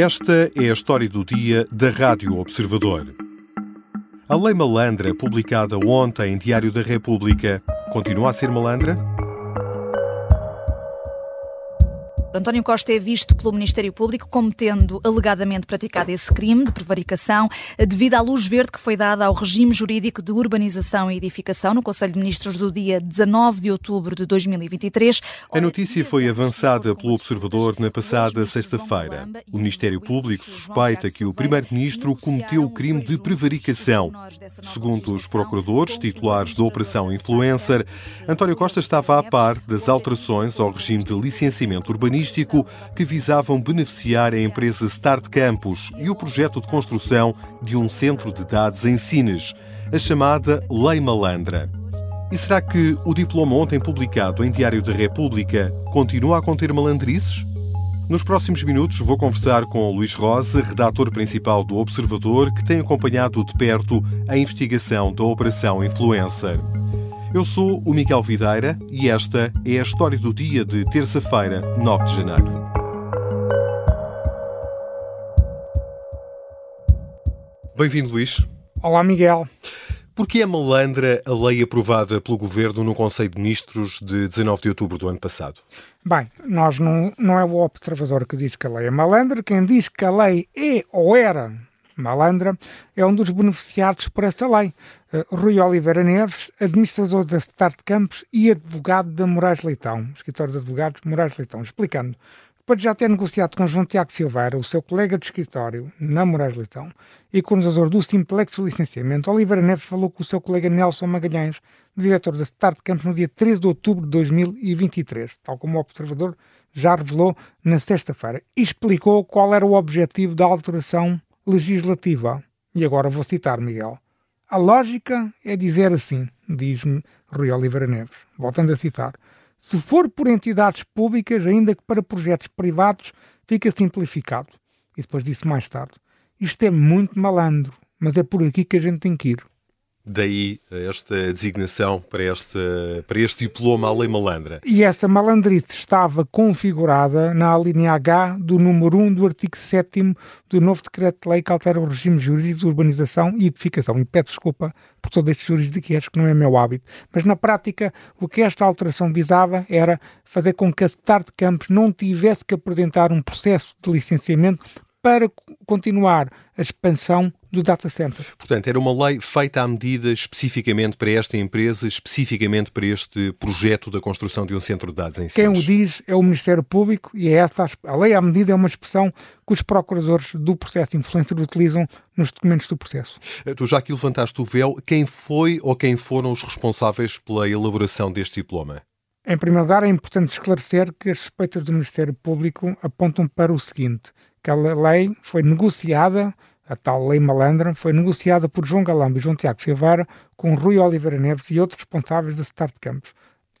Esta é a história do dia da Rádio Observador. A Lei Malandra, publicada ontem em Diário da República, continua a ser malandra? António Costa é visto pelo Ministério Público como tendo alegadamente praticado esse crime de prevaricação devido à luz verde que foi dada ao regime jurídico de urbanização e edificação no Conselho de Ministros do dia 19 de outubro de 2023. A notícia foi avançada pelo Observador na passada sexta-feira. O Ministério Público suspeita que o Primeiro-Ministro cometeu o crime de prevaricação. Segundo os procuradores titulares da Operação Influencer, António Costa estava a par das alterações ao regime de licenciamento urbanístico que visavam beneficiar a empresa Start Campus e o projeto de construção de um centro de dados em Sines, a chamada Lei Malandra. E será que o diploma ontem publicado em Diário da República continua a conter malandrices? Nos próximos minutos vou conversar com Luís Rosa, redator principal do Observador, que tem acompanhado de perto a investigação da Operação Influencer. Eu sou o Miguel Videira e esta é a história do dia de terça-feira, 9 de janeiro. Bem-vindo, Luís. Olá, Miguel. Por que é malandra a lei aprovada pelo Governo no Conselho de Ministros de 19 de outubro do ano passado? Bem, nós não, não é o observador que diz que a lei é malandra. Quem diz que a lei é ou era malandra é um dos beneficiados por esta lei. Eh, Rui Oliveira Neves, administrador da Start Campos e advogado da Moraes Leitão, escritório de advogados Moraes Leitão, explicando. Depois de já ter negociado com João Tiago Silveira, o seu colega de escritório na Moraes Leitão, e coordenador do Simplex de Licenciamento, Oliveira Neves falou com o seu colega Nelson Magalhães, diretor da Start Campos, no dia 13 de outubro de 2023, tal como o observador já revelou na sexta-feira, e explicou qual era o objetivo da alteração legislativa. E agora vou citar Miguel. A lógica é dizer assim, diz-me Rui Oliveira Neves, voltando a citar. Se for por entidades públicas, ainda que para projetos privados, fica simplificado. E depois disse mais tarde: Isto é muito malandro, mas é por aqui que a gente tem que ir. Daí esta designação para este, para este diploma à lei malandra. E essa malandrice estava configurada na linha H do número 1 do artigo 7 do novo decreto-lei que altera o regime jurídico de urbanização e edificação. E peço desculpa por todo este juridiquês, que não é meu hábito. Mas na prática, o que esta alteração visava era fazer com que a Start Campos não tivesse que apresentar um processo de licenciamento para continuar a expansão do data center. Portanto, era uma lei feita à medida especificamente para esta empresa, especificamente para este projeto da construção de um centro de dados em Quem o diz é o Ministério Público e é essa a lei à medida é uma expressão que os procuradores do processo influencer utilizam nos documentos do processo. Eh, tu já aqui levantaste o véu. Quem foi ou quem foram os responsáveis pela elaboração deste diploma? Em primeiro lugar, é importante esclarecer que as suspeitas do Ministério Público apontam para o seguinte: que a lei foi negociada a tal lei malandra foi negociada por João Galamba e João Tiago Silveira com Rui Oliveira Neves e outros responsáveis da Start Campos.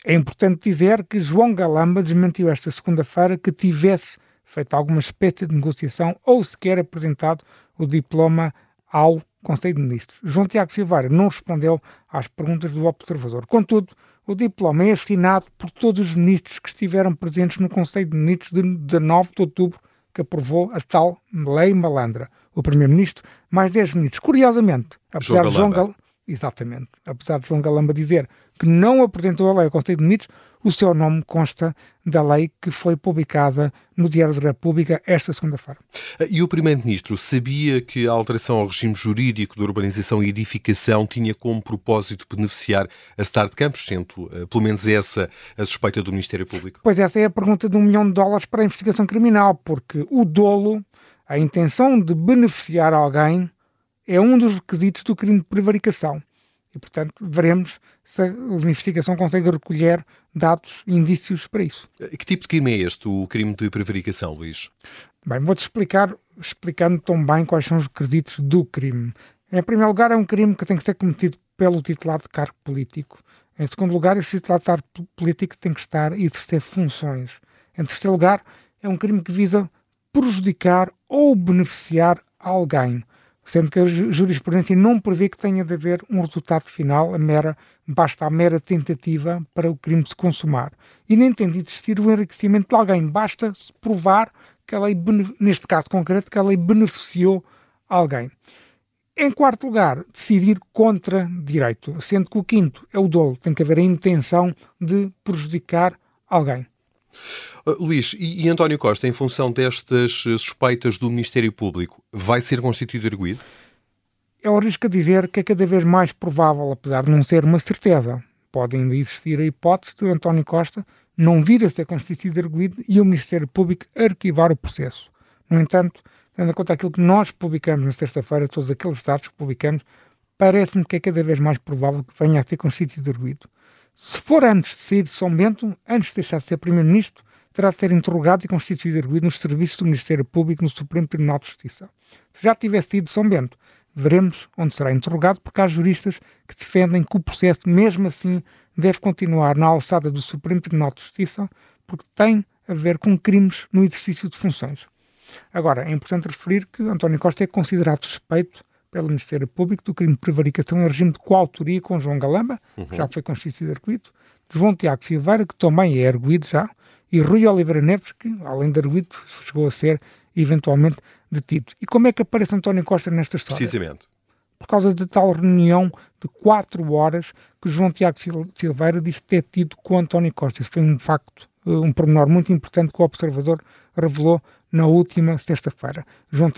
É importante dizer que João Galamba desmentiu esta segunda-feira que tivesse feito alguma espécie de negociação ou sequer apresentado o diploma ao Conselho de Ministros. João Tiago Silveira não respondeu às perguntas do observador. Contudo, o diploma é assinado por todos os ministros que estiveram presentes no Conselho de Ministros de 19 de outubro, que aprovou a tal lei malandra o Primeiro-Ministro, mais 10 ministros. Curiosamente, apesar João de João Galamba, exatamente, apesar de João Galamba dizer que não apresentou a lei ao Conselho de Ministros, o seu nome consta da lei que foi publicada no Diário da República esta segunda-feira. E o Primeiro-Ministro sabia que a alteração ao regime jurídico de urbanização e edificação tinha como propósito beneficiar a Start Campos, sendo eh, pelo menos essa a suspeita do Ministério Público? Pois essa é a pergunta de um milhão de dólares para a investigação criminal, porque o dolo a intenção de beneficiar alguém é um dos requisitos do crime de prevaricação. E, portanto, veremos se a investigação consegue recolher dados e indícios para isso. Que tipo de crime é este, o crime de prevaricação, Luís? Bem, vou-te explicar, explicando tão bem quais são os requisitos do crime. Em primeiro lugar, é um crime que tem que ser cometido pelo titular de cargo político. Em segundo lugar, esse titular de cargo político tem que estar e exercer funções. Em terceiro lugar, é um crime que visa prejudicar ou beneficiar alguém, sendo que a jurisprudência não prevê que tenha de haver um resultado final, a mera, basta a mera tentativa para o crime se consumar. E nem tem de existir o enriquecimento de alguém, basta-se provar que a lei, neste caso concreto, que a lei beneficiou alguém. Em quarto lugar, decidir contra direito, sendo que o quinto é o dolo, tem que haver a intenção de prejudicar alguém. Uh, Luís, e, e, António Costa, em função destas suspeitas do Ministério Público, vai ser constituído arguído? Eu arrisco a dizer que é cada vez mais provável, apesar de não ser uma certeza. Pode ainda existir a hipótese de António Costa não vir a ser constituído arguído e o Ministério Público arquivar o processo. No entanto, tendo em conta aquilo que nós publicamos na sexta-feira, todos aqueles dados que publicamos, parece-me que é cada vez mais provável que venha a ser constituído arguído. Se for antes de sair de São Bento, antes de deixar de ser Primeiro-Ministro, terá de ser interrogado e constituído arguído nos serviços do Ministério Público no Supremo Tribunal de Justiça. Se já tivesse ido de São Bento, veremos onde será interrogado, porque há juristas que defendem que o processo, mesmo assim, deve continuar na alçada do Supremo Tribunal de Justiça, porque tem a ver com crimes no exercício de funções. Agora, é importante referir que António Costa é considerado suspeito pelo Ministério Público do crime de prevaricação em regime de coautoria com João Galamba, uhum. que já foi constituído arguído, João Tiago Silveira, que também é arguído já, e Rui Oliveira Neves, que, além de arguído, chegou a ser eventualmente detido. E como é que aparece António Costa nesta história? Precisamente. Por causa da tal reunião de quatro horas que João Tiago Silveira disse ter tido com António Costa. Isso foi um facto, eh, um pormenor muito importante que o Observador revelou na última sexta-feira. João,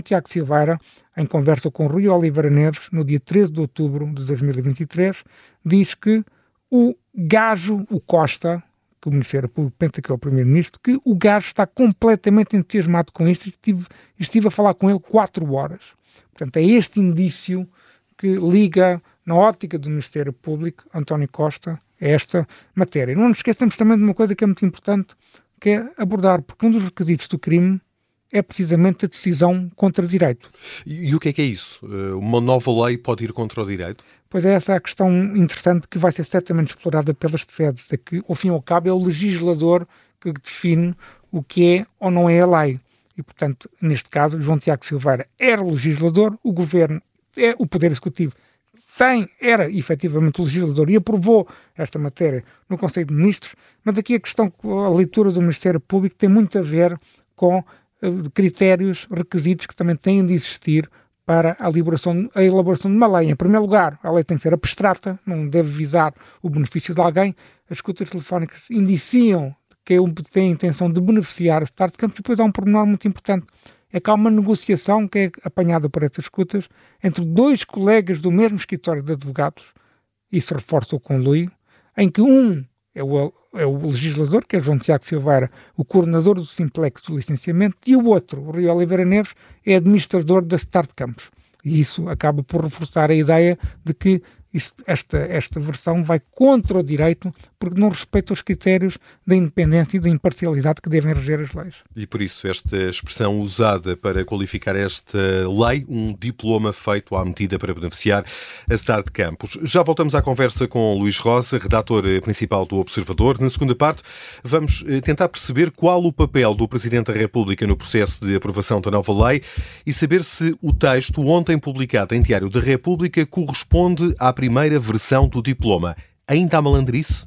Tiago Silveira, em conversa com Rui Oliveira Neves, no dia 13 de outubro de 2023, diz que o gajo, o Costa, que o Ministério Público pensa que é o Primeiro-Ministro, que o gajo está completamente entusiasmado com isto e estive, estive a falar com ele quatro horas. Portanto, é este indício que liga, na ótica do Ministério Público, António Costa, a esta matéria. Não nos esqueçamos também de uma coisa que é muito importante, que é abordar, porque um dos requisitos do crime é precisamente a decisão contra direito. E, e, o que é que é isso? Eh, uma nova lei pode ir contra o direito? Pois é, essa é a questão interessante que vai ser certamente explorada pelas defesas, é que, ao fim e ao cabo, é o legislador que define o que é ou não é a lei. E, portanto, neste caso, João Tiago Silveira era o legislador, o governo é o Poder Executivo tem, era efetivamente legislador e aprovou esta matéria no Conselho de Ministros, mas aqui a questão, a leitura do Ministério Público tem muito a ver com critérios, requisitos que também têm de existir para a elaboração, a elaboração de uma lei. Em primeiro lugar, a lei tem que ser abstrata, não deve visar o benefício de alguém. As escutas telefónicas indiciam que tem a intenção de beneficiar a Start Campos. E depois há um pormenor muito importante, é que há uma negociação que é apanhada por essas escutas entre dois colegas do mesmo escritório de advogados, isso reforça o conluio, em que um é o, é o legislador, que é João Tiago Silveira, o coordenador do Simplex do licenciamento, e o outro, o Rio Oliveira Neves, é administrador da Start Campos. E isso acaba por reforçar a ideia de que isto, esta, esta versão vai contra o direito porque não respeita os critérios da independência e da imparcialidade que devem reger as leis. E por isso esta expressão usada para qualificar esta lei, um diploma feito à medida para beneficiar a cidade de Campos. Já voltamos à conversa com Luís Rosa, redator principal do Observador. Na segunda parte, vamos eh, tentar perceber qual o papel do Presidente da República no processo de aprovação da nova lei e saber se o texto ontem publicado em Diário da República corresponde à primeira versão do diploma. Ainda há malandrice?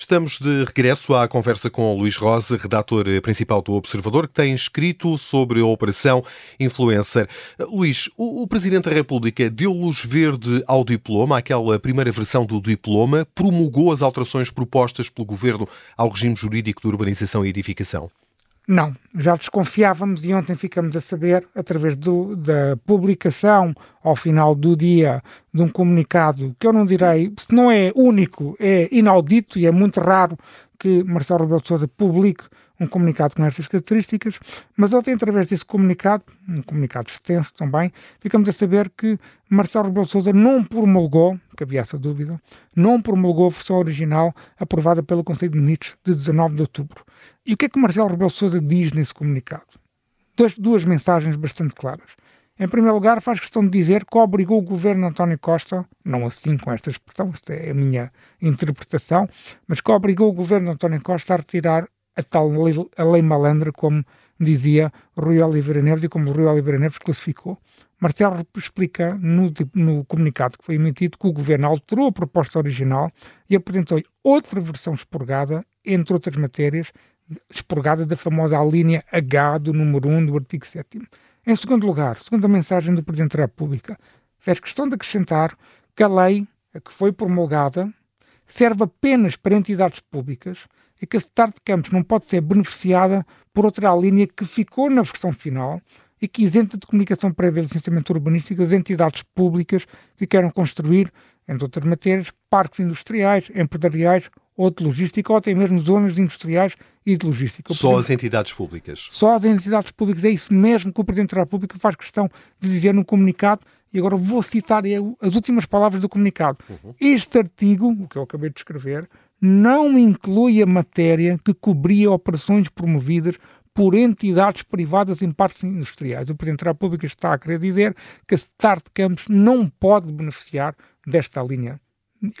Estamos de regresso à conversa com o Luís Rosa, redator principal do Observador, que tem escrito sobre a Operação Influencer. Luís, o, Presidente da República deu luz verde ao diploma, aquela primeira versão do diploma, promulgou as alterações propostas pelo Governo ao regime jurídico de urbanização e edificação? Não, já desconfiávamos e ontem ficamos a saber, através do, da publicação ao final do dia de um comunicado que eu não direi, se não é único, é inaudito e é muito raro que Marcelo Rebelo de Sousa publique um comunicado com estas características, mas ontem, através desse comunicado, um comunicado extenso também, ficamos a saber que Marcelo Rebelo de Sousa não promulgou, que havia essa dúvida, não promulgou a versão original aprovada pelo Conselho de Ministros de 19 de outubro. E o que é que Marcelo Rebelo de Sousa diz nesse comunicado? Duas, duas mensagens bastante claras. Em primeiro lugar, faz questão de dizer que obrigou o governo António Costa, não assim com esta expressão, esta é a minha interpretação, mas que obrigou o governo António Costa a retirar a tal lei, a lei malandra, como dizia Rui Oliveira Neves e como Rui Oliveira Neves classificou. Marcelo explica no, no, comunicado que foi emitido que o governo alterou a proposta original e apresentou outra versão expurgada, entre outras matérias, expurgada da famosa linha H do número 1 do artigo 7 Em segundo lugar, segundo a mensagem do Presidente da República, fez questão de acrescentar que a lei a que foi promulgada serve apenas para entidades públicas e que a Start Campos não pode ser beneficiada por outra linha que ficou na versão final e que isenta de comunicação prévia e licenciamento urbanístico as entidades públicas que queiram construir, entre outras matérias, parques industriais, empresariais ou de logística, ou até mesmo zonas industriais e de logística. Só as entidades públicas. Só as entidades públicas. É isso mesmo que o Presidente da República faz questão de dizer no comunicado, e agora vou citar as últimas palavras do comunicado. Uhum. Este artigo, o que eu acabei de escrever, não inclui a matéria que cobria operações promovidas por entidades privadas em partes industriais. O Presidente da República está a querer dizer que a Start Campos não pode beneficiar desta linha.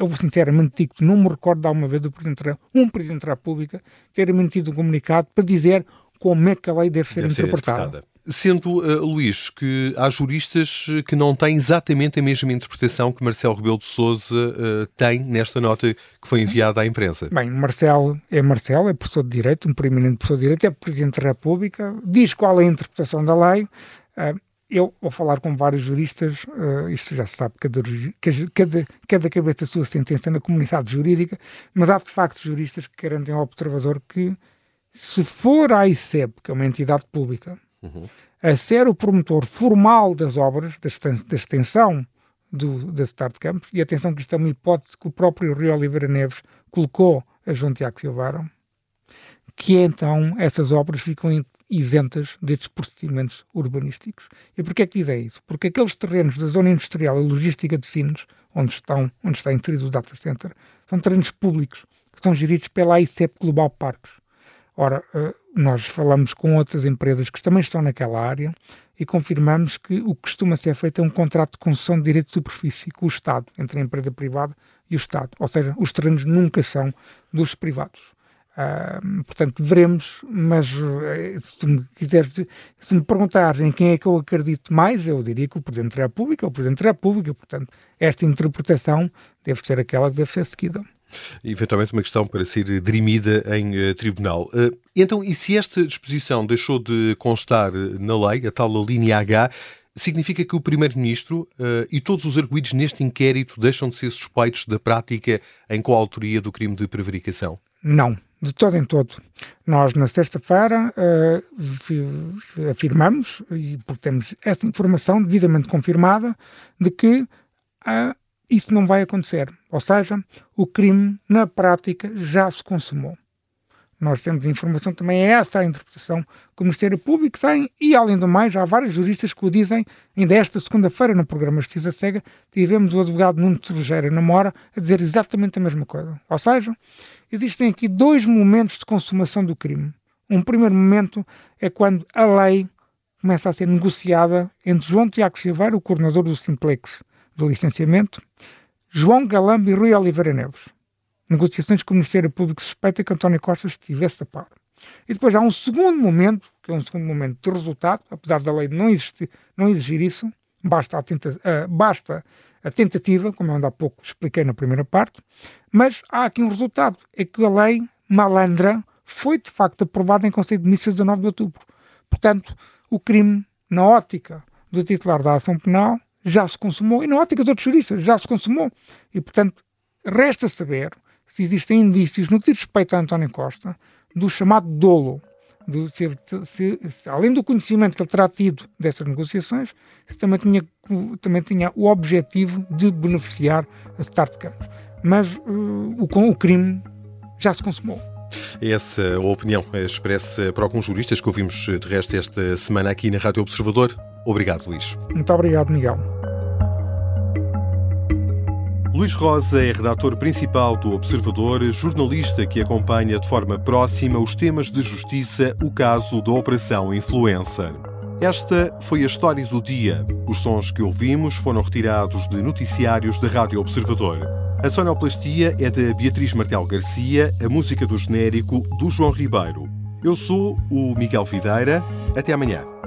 Eu sinceramente digo que não me recordo de alguma vez do Presidente, um Presidente da República ter emitido um comunicado para dizer como é que a lei deve ser deve interpretada. Ser interpretada. Sendo, uh, Luís, que há juristas que não têm exatamente a mesma interpretação que Marcelo Rebelo de Sousa uh, tem nesta nota que foi enviada à imprensa. Bem, Marcelo é Marcelo, é professor de Direito, um preeminente professor de Direito, é Presidente da República, diz qual é a interpretação da lei. Uh, eu vou falar com vários juristas, uh, isto já se sabe, cada, cada, cada cabeça a sua sentença na comunidade jurídica, mas há de facto juristas que garantem ao observador que se for a ICEP, que é uma entidade pública, uhum. a ser o promotor formal das obras, da extensão do, da Start Campus, e atenção que isto é uma hipótese que o próprio Rio Oliveira Neves colocou a João Tiago Silveira, que então essas obras ficam isentas destes procedimentos urbanísticos. E porquê é que dizem isso? Porque aqueles terrenos da zona industrial e logística de Sines, onde, estão, onde está inserido o data center, são terrenos públicos, que são geridos pela ICEP Global Parques. Ora, eh, nós falamos com outras empresas que também estão naquela área e confirmamos que o que costuma ser feito é um contrato de concessão de direito de superfície com o Estado, entre a empresa privada e o Estado. Ou seja, os terrenos nunca são dos privados. Uh, portanto, veremos, mas uh, se me quiseres, se me perguntares em quem é que eu acredito mais, eu diria que o Presidente da República o Presidente da República. Portanto, esta interpretação deve ser aquela que deve ser seguida eventualmente uma questão para ser dirimida em uh, tribunal. Uh, então, e se esta disposição deixou de constar na lei, a tal linha H, significa que o Primeiro-Ministro e todos os arguídos neste inquérito deixam de ser suspeitos da prática em coautoria do crime de prevaricação? Não, de todo em todo. Nós, na sexta-feira, uh, afirmamos, e porque temos essa informação devidamente confirmada, de que uh, isso não vai acontecer. Ou seja, o crime, na prática, já se consumou. Nós temos informação também, é essa a interpretação que o Ministério Público tem, e além do mais, há vários juristas que o dizem. Ainda esta segunda-feira, no programa Justiça Cega, tivemos o advogado Nuno Cervejeira na Mora a dizer exatamente a mesma coisa. Ou seja, existem aqui dois momentos de consumação do crime. Um primeiro momento é quando a lei começa a ser negociada entre João Tiago Silveira, o coordenador do Simplex do licenciamento, João Galambo e Rui Oliveira Neves. Negociações que o Ministério Público suspeita que António Costa estivesse a par. E depois há um segundo momento, que é um segundo momento de resultado, apesar da lei não, existir, não exigir isso, basta a, tenta, uh, basta a tentativa, como eu ainda há pouco expliquei na primeira parte, mas há aqui um resultado, é que a lei malandra foi de facto aprovada em Conselho de Ministros de 19 de outubro. Portanto, o crime, na ótica do titular da ação penal, já se consumou, e na ótica dos outros juristas, já se consumou. E, portanto, resta saber se existem indícios no que diz respeito a António Costa do chamado dolo. de ser, se, se, além do conhecimento que ele terá tido destas negociações, também tinha, também tinha o objetivo de beneficiar a Start Campos. Mas uh, o, o crime já se consumou. Essa a opinião expressa para alguns juristas que ouvimos de resto esta semana aqui na Rádio Observador. Obrigado, Luís. Muito obrigado, Miguel. Luís Rosa é redator principal do Observador, jornalista que acompanha de forma próxima os temas de justiça, o caso da Operação Influencer. Esta foi a história do dia. Os sons que ouvimos foram retirados de noticiários da Rádio Observador. A sonoplastia é da Beatriz Martel Garcia, a música do genérico do João Ribeiro. Eu sou o Miguel Videira. Até amanhã.